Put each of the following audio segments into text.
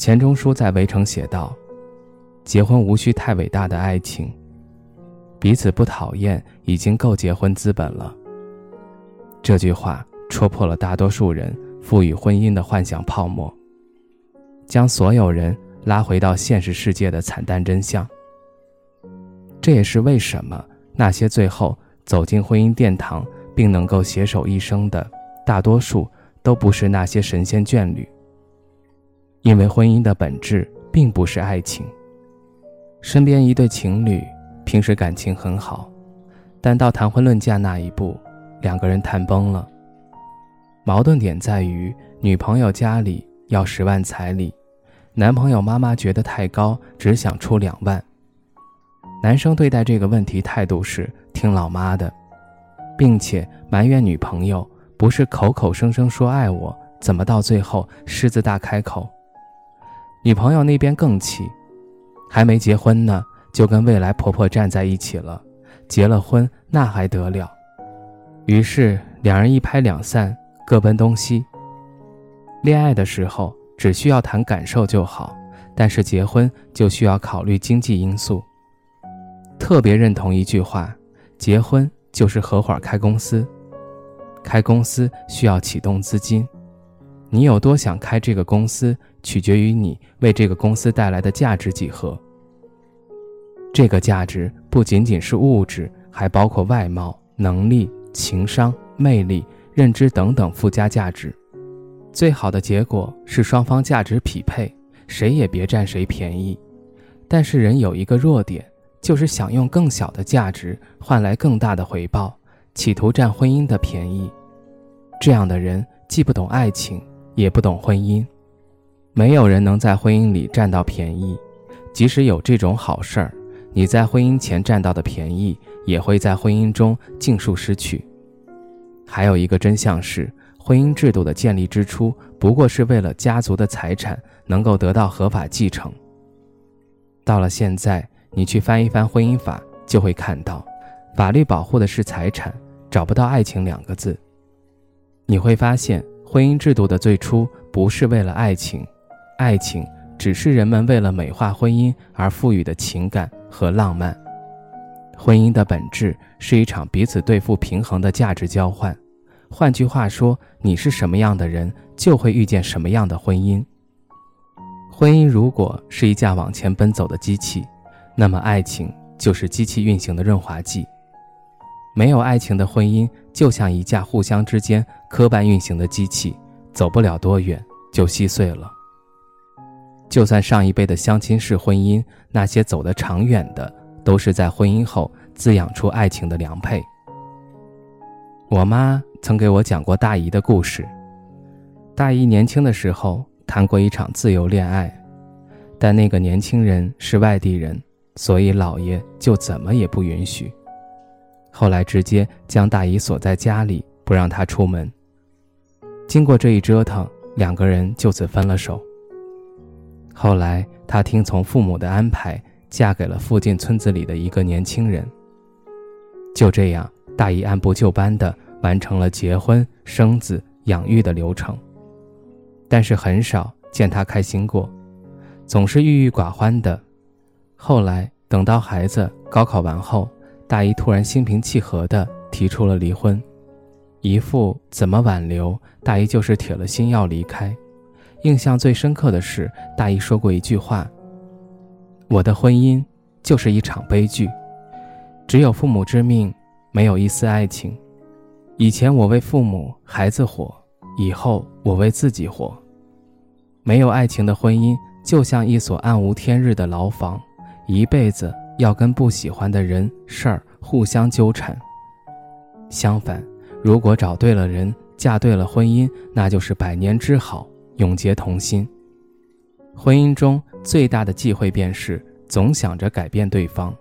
钱钟书在《围城》写道：“结婚无需太伟大的爱情，彼此不讨厌已经够结婚资本了。”这句话戳破了大多数人赋予婚姻的幻想泡沫，将所有人拉回到现实世界的惨淡真相。这也是为什么那些最后走进婚姻殿堂并能够携手一生的，大多数都不是那些神仙眷侣。因为婚姻的本质并不是爱情。身边一对情侣，平时感情很好，但到谈婚论嫁那一步，两个人谈崩了。矛盾点在于，女朋友家里要十万彩礼，男朋友妈妈觉得太高，只想出两万。男生对待这个问题态度是听老妈的，并且埋怨女朋友不是口口声声说爱我，怎么到最后狮子大开口？女朋友那边更气，还没结婚呢，就跟未来婆婆站在一起了。结了婚那还得了？于是两人一拍两散，各奔东西。恋爱的时候只需要谈感受就好，但是结婚就需要考虑经济因素。特别认同一句话：结婚就是合伙开公司，开公司需要启动资金。你有多想开这个公司，取决于你为这个公司带来的价值几何。这个价值不仅仅是物质，还包括外貌、能力、情商、魅力、认知等等附加价值。最好的结果是双方价值匹配，谁也别占谁便宜。但是人有一个弱点，就是想用更小的价值换来更大的回报，企图占婚姻的便宜。这样的人既不懂爱情。也不懂婚姻，没有人能在婚姻里占到便宜。即使有这种好事儿，你在婚姻前占到的便宜，也会在婚姻中尽数失去。还有一个真相是，婚姻制度的建立之初，不过是为了家族的财产能够得到合法继承。到了现在，你去翻一翻婚姻法，就会看到，法律保护的是财产，找不到爱情两个字。你会发现。婚姻制度的最初不是为了爱情，爱情只是人们为了美化婚姻而赋予的情感和浪漫。婚姻的本质是一场彼此对付平衡的价值交换。换句话说，你是什么样的人，就会遇见什么样的婚姻。婚姻如果是一架往前奔走的机器，那么爱情就是机器运行的润滑剂。没有爱情的婚姻，就像一架互相之间磕绊运行的机器，走不了多远就稀碎了。就算上一辈的相亲式婚姻，那些走得长远的，都是在婚姻后滋养出爱情的良配。我妈曾给我讲过大姨的故事。大姨年轻的时候谈过一场自由恋爱，但那个年轻人是外地人，所以姥爷就怎么也不允许。后来直接将大姨锁在家里，不让她出门。经过这一折腾，两个人就此分了手。后来她听从父母的安排，嫁给了附近村子里的一个年轻人。就这样，大姨按部就班地完成了结婚、生子、养育的流程。但是很少见她开心过，总是郁郁寡欢的。后来等到孩子高考完后。大姨突然心平气和地提出了离婚，姨父怎么挽留，大姨就是铁了心要离开。印象最深刻的是，大姨说过一句话：“我的婚姻就是一场悲剧，只有父母之命，没有一丝爱情。以前我为父母、孩子活，以后我为自己活。没有爱情的婚姻，就像一所暗无天日的牢房，一辈子。”要跟不喜欢的人事儿互相纠缠。相反，如果找对了人，嫁对了婚姻，那就是百年之好，永结同心。婚姻中最大的忌讳便是总想着改变对方。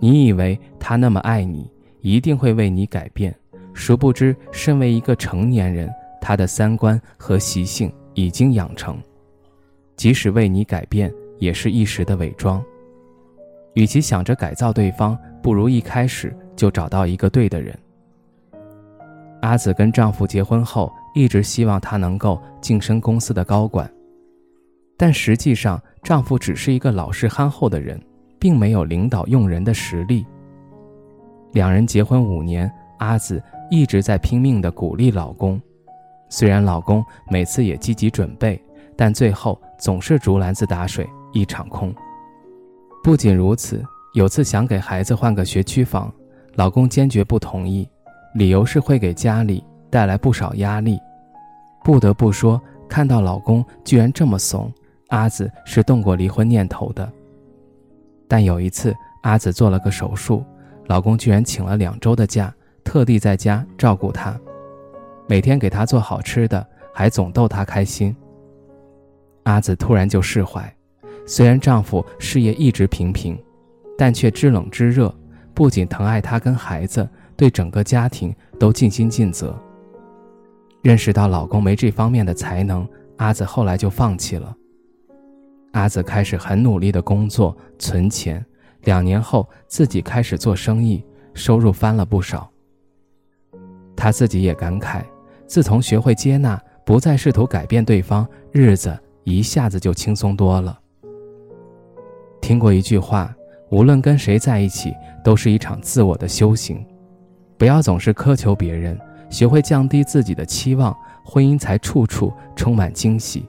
你以为他那么爱你，一定会为你改变，殊不知，身为一个成年人，他的三观和习性已经养成，即使为你改变，也是一时的伪装。与其想着改造对方，不如一开始就找到一个对的人。阿紫跟丈夫结婚后，一直希望她能够晋升公司的高管，但实际上，丈夫只是一个老实憨厚的人，并没有领导用人的实力。两人结婚五年，阿紫一直在拼命地鼓励老公，虽然老公每次也积极准备，但最后总是竹篮子打水一场空。不仅如此，有次想给孩子换个学区房，老公坚决不同意。理由是会给家里带来不少压力，不得不说，看到老公居然这么怂，阿紫是动过离婚念头的。但有一次，阿紫做了个手术，老公居然请了两周的假，特地在家照顾她，每天给她做好吃的，还总逗她开心。阿紫突然就释怀，虽然丈夫事业一直平平，但却知冷知热，不仅疼爱她跟孩子。对整个家庭都尽心尽责。认识到老公没这方面的才能，阿紫后来就放弃了。阿紫开始很努力的工作存钱，两年后自己开始做生意，收入翻了不少。她自己也感慨，自从学会接纳，不再试图改变对方，日子一下子就轻松多了。听过一句话，无论跟谁在一起，都是一场自我的修行。不要总是苛求别人，学会降低自己的期望，婚姻才处处充满惊喜。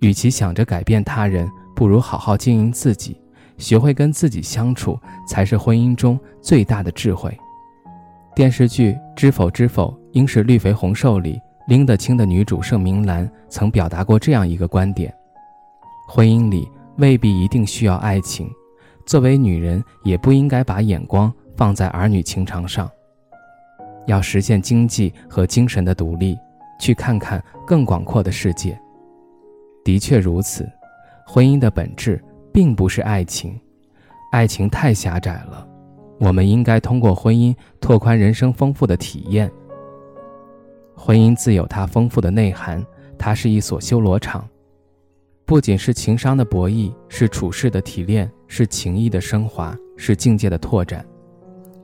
与其想着改变他人，不如好好经营自己，学会跟自己相处，才是婚姻中最大的智慧。电视剧《知否知否，应是绿肥红瘦》里，拎得清的女主盛明兰曾表达过这样一个观点：婚姻里未必一定需要爱情，作为女人，也不应该把眼光。放在儿女情长上，要实现经济和精神的独立，去看看更广阔的世界。的确如此，婚姻的本质并不是爱情，爱情太狭窄了。我们应该通过婚姻拓宽人生丰富的体验。婚姻自有它丰富的内涵，它是一所修罗场，不仅是情商的博弈，是处事的提炼，是情谊的升华，是境界的拓展。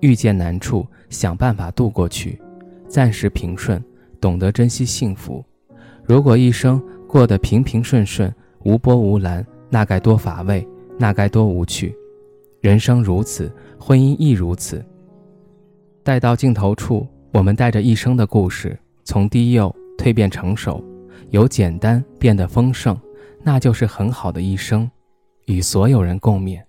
遇见难处，想办法渡过去，暂时平顺，懂得珍惜幸福。如果一生过得平平顺顺，无波无澜，那该多乏味，那该多无趣。人生如此，婚姻亦如此。待到尽头处，我们带着一生的故事，从低幼蜕变成熟，由简单变得丰盛，那就是很好的一生，与所有人共勉。